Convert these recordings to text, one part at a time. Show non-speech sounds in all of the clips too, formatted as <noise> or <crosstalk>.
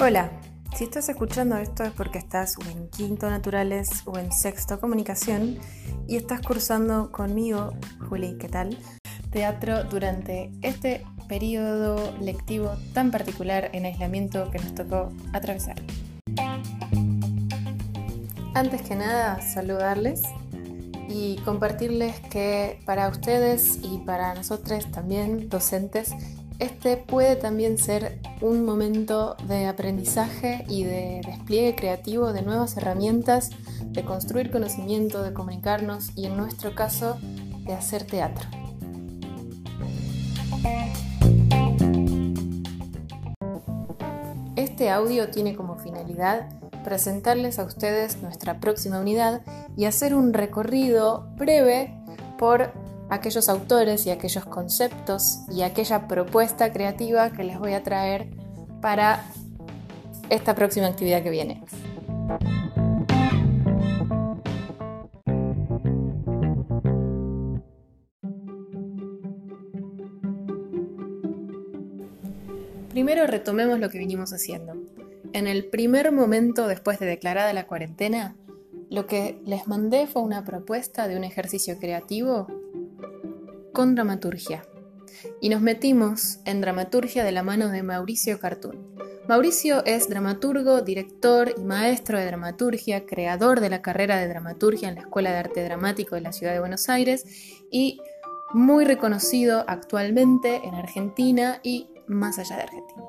Hola, si estás escuchando esto es porque estás o en quinto naturales o en sexto comunicación y estás cursando conmigo, Juli, ¿qué tal? Teatro durante este periodo lectivo tan particular en aislamiento que nos tocó atravesar. Antes que nada, saludarles y compartirles que para ustedes y para nosotros también, docentes, este puede también ser un momento de aprendizaje y de despliegue creativo de nuevas herramientas, de construir conocimiento, de comunicarnos y en nuestro caso de hacer teatro. Este audio tiene como finalidad presentarles a ustedes nuestra próxima unidad y hacer un recorrido breve por aquellos autores y aquellos conceptos y aquella propuesta creativa que les voy a traer para esta próxima actividad que viene. Primero retomemos lo que vinimos haciendo. En el primer momento después de declarada la cuarentena, lo que les mandé fue una propuesta de un ejercicio creativo con dramaturgia. Y nos metimos en dramaturgia de la mano de Mauricio Cartún. Mauricio es dramaturgo, director y maestro de dramaturgia, creador de la carrera de dramaturgia en la Escuela de Arte Dramático de la Ciudad de Buenos Aires y muy reconocido actualmente en Argentina y más allá de Argentina.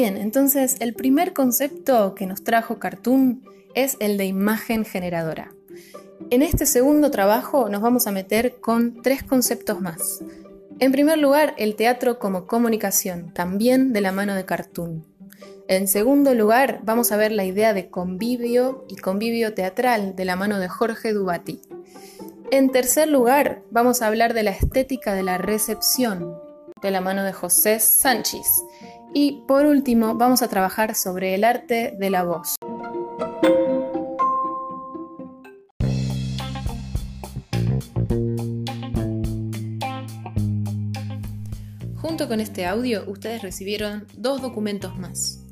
Bien, entonces el primer concepto que nos trajo Cartoon es el de imagen generadora. En este segundo trabajo nos vamos a meter con tres conceptos más. En primer lugar, el teatro como comunicación, también de la mano de Cartoon. En segundo lugar, vamos a ver la idea de convivio y convivio teatral de la mano de Jorge Dubati. En tercer lugar, vamos a hablar de la estética de la recepción de la mano de José Sánchez. Y por último, vamos a trabajar sobre el arte de la voz. Junto con este audio, ustedes recibieron dos documentos más.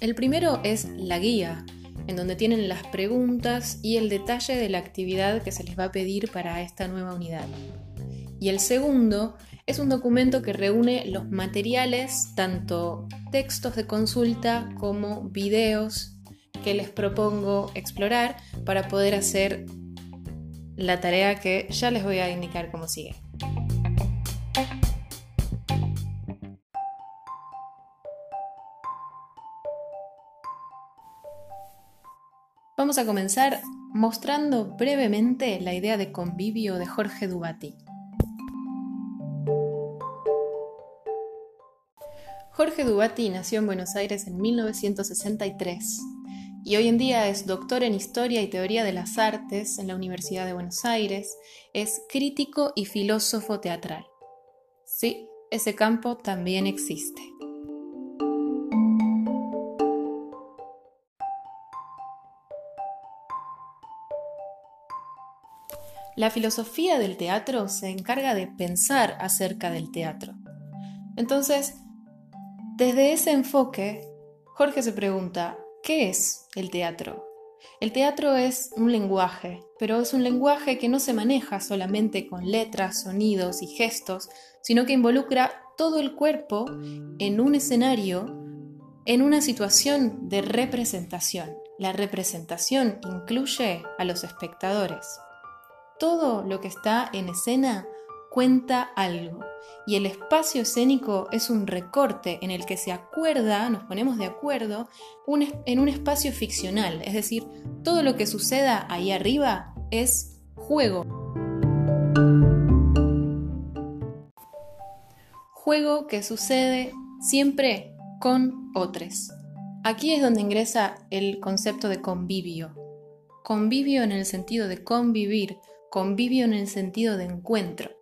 El primero es la guía, en donde tienen las preguntas y el detalle de la actividad que se les va a pedir para esta nueva unidad. Y el segundo es un documento que reúne los materiales, tanto textos de consulta como videos que les propongo explorar para poder hacer la tarea que ya les voy a indicar cómo sigue. Vamos a comenzar mostrando brevemente la idea de convivio de Jorge Dubati. Jorge Dubati nació en Buenos Aires en 1963 y hoy en día es doctor en Historia y Teoría de las Artes en la Universidad de Buenos Aires, es crítico y filósofo teatral. Sí, ese campo también existe. La filosofía del teatro se encarga de pensar acerca del teatro. Entonces, desde ese enfoque, Jorge se pregunta, ¿qué es el teatro? El teatro es un lenguaje, pero es un lenguaje que no se maneja solamente con letras, sonidos y gestos, sino que involucra todo el cuerpo en un escenario, en una situación de representación. La representación incluye a los espectadores. Todo lo que está en escena cuenta algo. Y el espacio escénico es un recorte en el que se acuerda, nos ponemos de acuerdo, en un espacio ficcional. Es decir, todo lo que suceda ahí arriba es juego. Juego que sucede siempre con otros. Aquí es donde ingresa el concepto de convivio. Convivio en el sentido de convivir, convivio en el sentido de encuentro.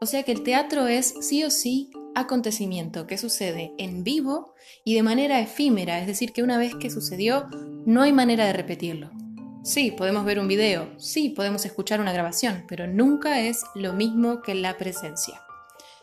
O sea que el teatro es sí o sí acontecimiento que sucede en vivo y de manera efímera, es decir, que una vez que sucedió no hay manera de repetirlo. Sí, podemos ver un video, sí, podemos escuchar una grabación, pero nunca es lo mismo que la presencia.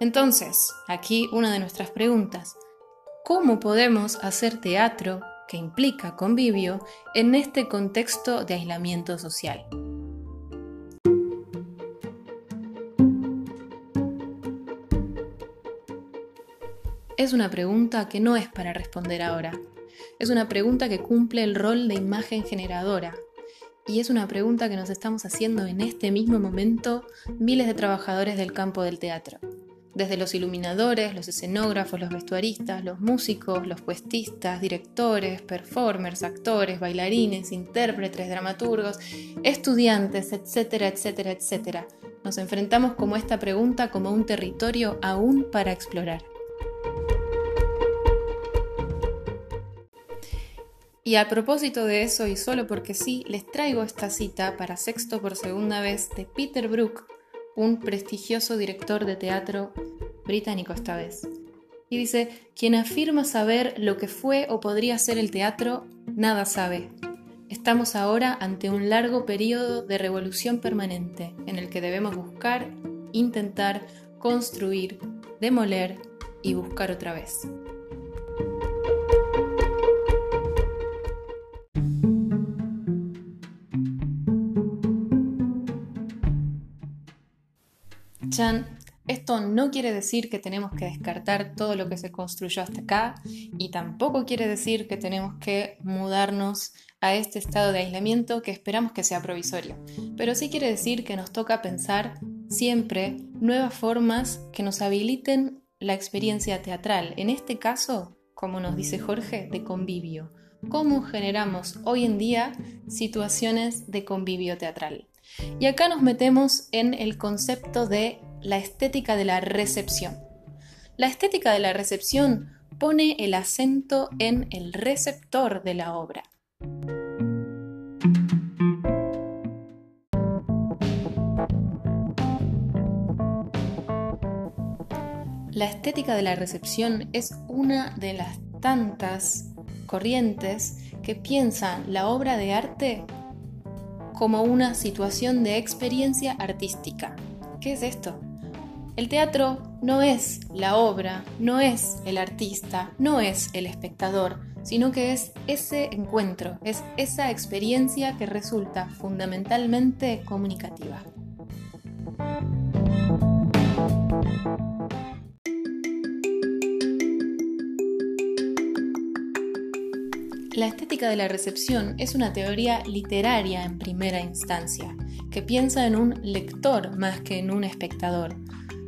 Entonces, aquí una de nuestras preguntas. ¿Cómo podemos hacer teatro que implica convivio en este contexto de aislamiento social? Es una pregunta que no es para responder ahora. Es una pregunta que cumple el rol de imagen generadora. Y es una pregunta que nos estamos haciendo en este mismo momento miles de trabajadores del campo del teatro. Desde los iluminadores, los escenógrafos, los vestuaristas, los músicos, los puestistas, directores, performers, actores, bailarines, intérpretes, dramaturgos, estudiantes, etcétera, etcétera, etcétera. Nos enfrentamos como esta pregunta como un territorio aún para explorar. Y a propósito de eso, y solo porque sí, les traigo esta cita para sexto por segunda vez de Peter Brook, un prestigioso director de teatro británico esta vez. Y dice, quien afirma saber lo que fue o podría ser el teatro, nada sabe. Estamos ahora ante un largo periodo de revolución permanente en el que debemos buscar, intentar, construir, demoler y buscar otra vez. Esto no quiere decir que tenemos que descartar todo lo que se construyó hasta acá y tampoco quiere decir que tenemos que mudarnos a este estado de aislamiento que esperamos que sea provisorio. Pero sí quiere decir que nos toca pensar siempre nuevas formas que nos habiliten la experiencia teatral. En este caso, como nos dice Jorge, de convivio. ¿Cómo generamos hoy en día situaciones de convivio teatral? Y acá nos metemos en el concepto de la estética de la recepción. La estética de la recepción pone el acento en el receptor de la obra. La estética de la recepción es una de las tantas corrientes que piensan la obra de arte como una situación de experiencia artística. ¿Qué es esto? El teatro no es la obra, no es el artista, no es el espectador, sino que es ese encuentro, es esa experiencia que resulta fundamentalmente comunicativa. La estética de la recepción es una teoría literaria en primera instancia, que piensa en un lector más que en un espectador.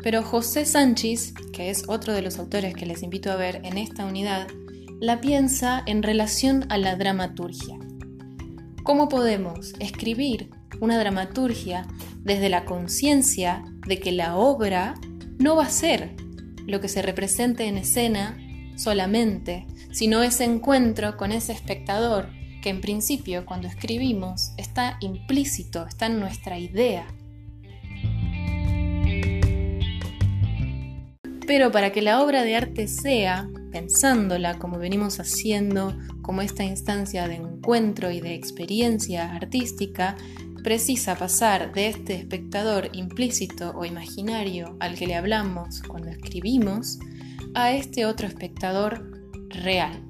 Pero José Sánchez, que es otro de los autores que les invito a ver en esta unidad, la piensa en relación a la dramaturgia. ¿Cómo podemos escribir una dramaturgia desde la conciencia de que la obra no va a ser lo que se represente en escena solamente, sino ese encuentro con ese espectador que en principio cuando escribimos está implícito, está en nuestra idea. Pero para que la obra de arte sea, pensándola como venimos haciendo, como esta instancia de encuentro y de experiencia artística, precisa pasar de este espectador implícito o imaginario al que le hablamos cuando escribimos, a este otro espectador real.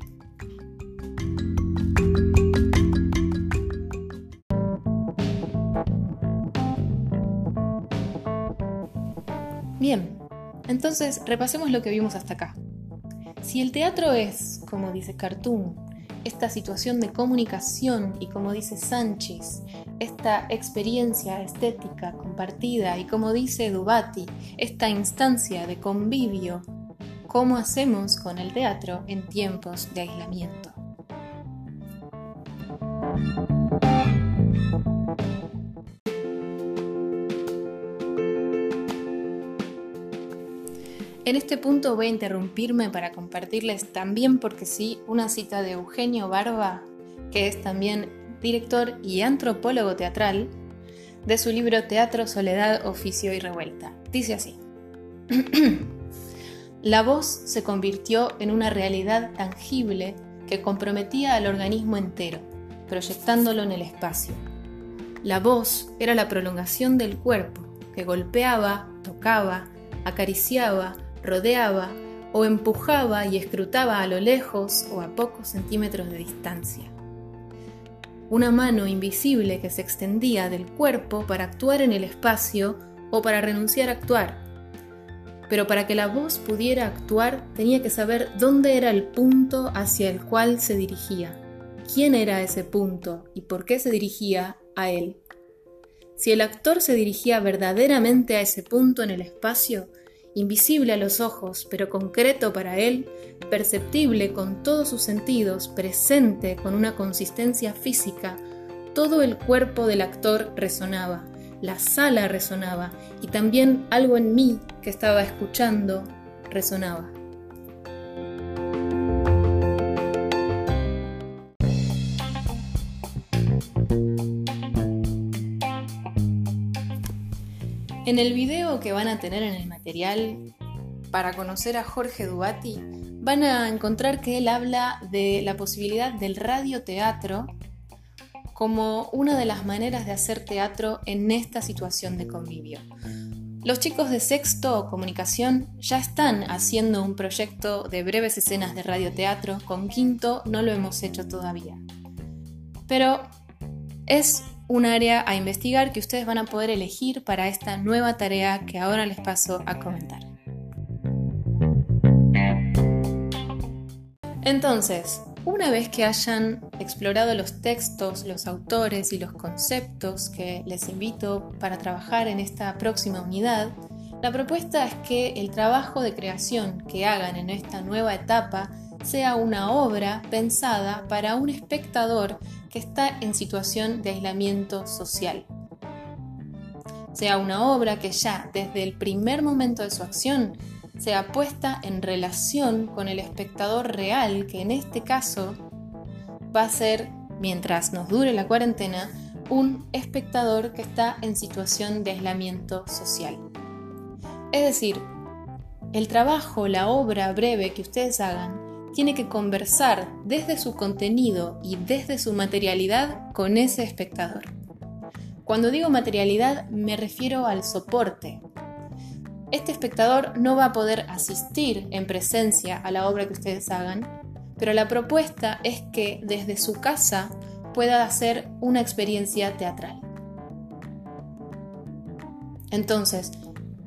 Entonces repasemos lo que vimos hasta acá. Si el teatro es, como dice Cartoon, esta situación de comunicación y como dice Sánchez, esta experiencia estética compartida y como dice Dubati, esta instancia de convivio cómo hacemos con el teatro en tiempos de aislamiento. En este punto voy a interrumpirme para compartirles también, porque sí, una cita de Eugenio Barba, que es también director y antropólogo teatral, de su libro Teatro, Soledad, Oficio y Revuelta. Dice así. <clears throat> La voz se convirtió en una realidad tangible que comprometía al organismo entero, proyectándolo en el espacio. La voz era la prolongación del cuerpo, que golpeaba, tocaba, acariciaba, rodeaba o empujaba y escrutaba a lo lejos o a pocos centímetros de distancia. Una mano invisible que se extendía del cuerpo para actuar en el espacio o para renunciar a actuar. Pero para que la voz pudiera actuar tenía que saber dónde era el punto hacia el cual se dirigía, quién era ese punto y por qué se dirigía a él. Si el actor se dirigía verdaderamente a ese punto en el espacio, invisible a los ojos, pero concreto para él, perceptible con todos sus sentidos, presente con una consistencia física, todo el cuerpo del actor resonaba, la sala resonaba y también algo en mí que estaba escuchando resonaba. En el video que van a tener en el material para conocer a Jorge Dubati, van a encontrar que él habla de la posibilidad del radioteatro como una de las maneras de hacer teatro en esta situación de convivio. Los chicos de sexto comunicación ya están haciendo un proyecto de breves escenas de radioteatro, con quinto no lo hemos hecho todavía. Pero es un área a investigar que ustedes van a poder elegir para esta nueva tarea que ahora les paso a comentar. Entonces, una vez que hayan explorado los textos, los autores y los conceptos que les invito para trabajar en esta próxima unidad, la propuesta es que el trabajo de creación que hagan en esta nueva etapa sea una obra pensada para un espectador que está en situación de aislamiento social. Sea una obra que ya desde el primer momento de su acción sea puesta en relación con el espectador real, que en este caso va a ser, mientras nos dure la cuarentena, un espectador que está en situación de aislamiento social. Es decir, el trabajo, la obra breve que ustedes hagan, tiene que conversar desde su contenido y desde su materialidad con ese espectador. Cuando digo materialidad me refiero al soporte. Este espectador no va a poder asistir en presencia a la obra que ustedes hagan, pero la propuesta es que desde su casa pueda hacer una experiencia teatral. Entonces,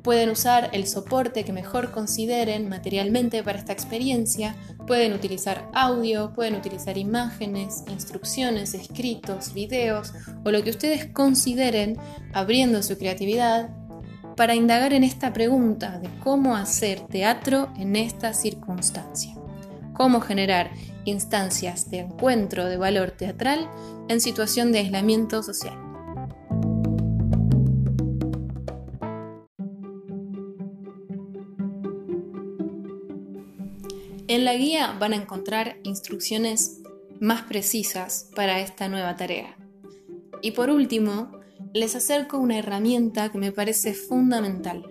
Pueden usar el soporte que mejor consideren materialmente para esta experiencia. Pueden utilizar audio, pueden utilizar imágenes, instrucciones, escritos, videos o lo que ustedes consideren abriendo su creatividad para indagar en esta pregunta de cómo hacer teatro en esta circunstancia. Cómo generar instancias de encuentro de valor teatral en situación de aislamiento social. En la guía van a encontrar instrucciones más precisas para esta nueva tarea. Y por último, les acerco una herramienta que me parece fundamental.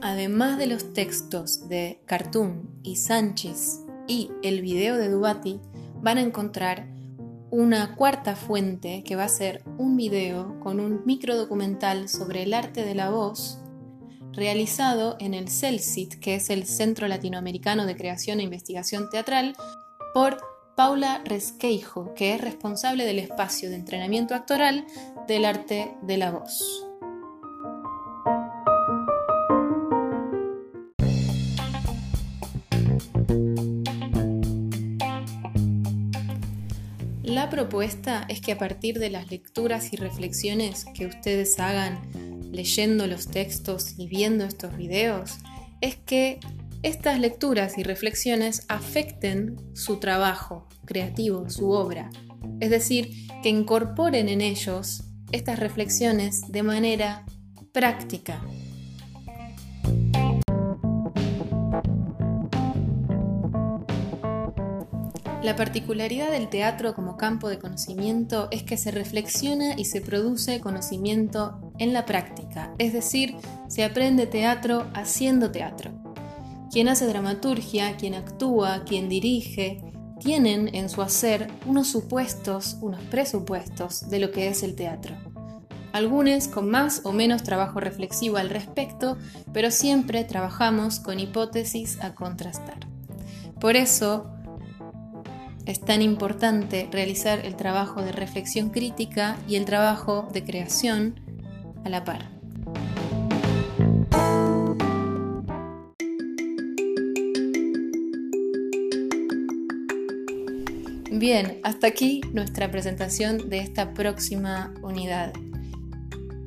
Además de los textos de Cartoon y Sánchez y el video de Dubati, van a encontrar una cuarta fuente que va a ser un video con un micro documental sobre el arte de la voz realizado en el CELCIT, que es el Centro Latinoamericano de Creación e Investigación Teatral, por Paula Resqueijo, que es responsable del espacio de entrenamiento actoral del arte de la voz. La propuesta es que a partir de las lecturas y reflexiones que ustedes hagan leyendo los textos y viendo estos videos, es que estas lecturas y reflexiones afecten su trabajo creativo, su obra. Es decir, que incorporen en ellos estas reflexiones de manera práctica, La particularidad del teatro como campo de conocimiento es que se reflexiona y se produce conocimiento en la práctica, es decir, se aprende teatro haciendo teatro. Quien hace dramaturgia, quien actúa, quien dirige, tienen en su hacer unos supuestos, unos presupuestos de lo que es el teatro. Algunos con más o menos trabajo reflexivo al respecto, pero siempre trabajamos con hipótesis a contrastar. Por eso es tan importante realizar el trabajo de reflexión crítica y el trabajo de creación a la par. Bien, hasta aquí nuestra presentación de esta próxima unidad.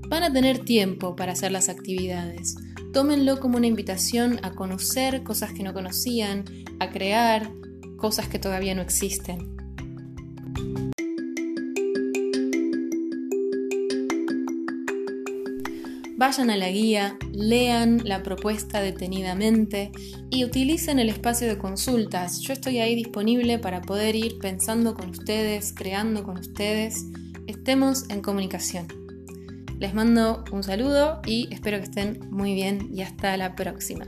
Van a tener tiempo para hacer las actividades. Tómenlo como una invitación a conocer cosas que no conocían, a crear cosas que todavía no existen. Vayan a la guía, lean la propuesta detenidamente y utilicen el espacio de consultas. Yo estoy ahí disponible para poder ir pensando con ustedes, creando con ustedes. Estemos en comunicación. Les mando un saludo y espero que estén muy bien y hasta la próxima.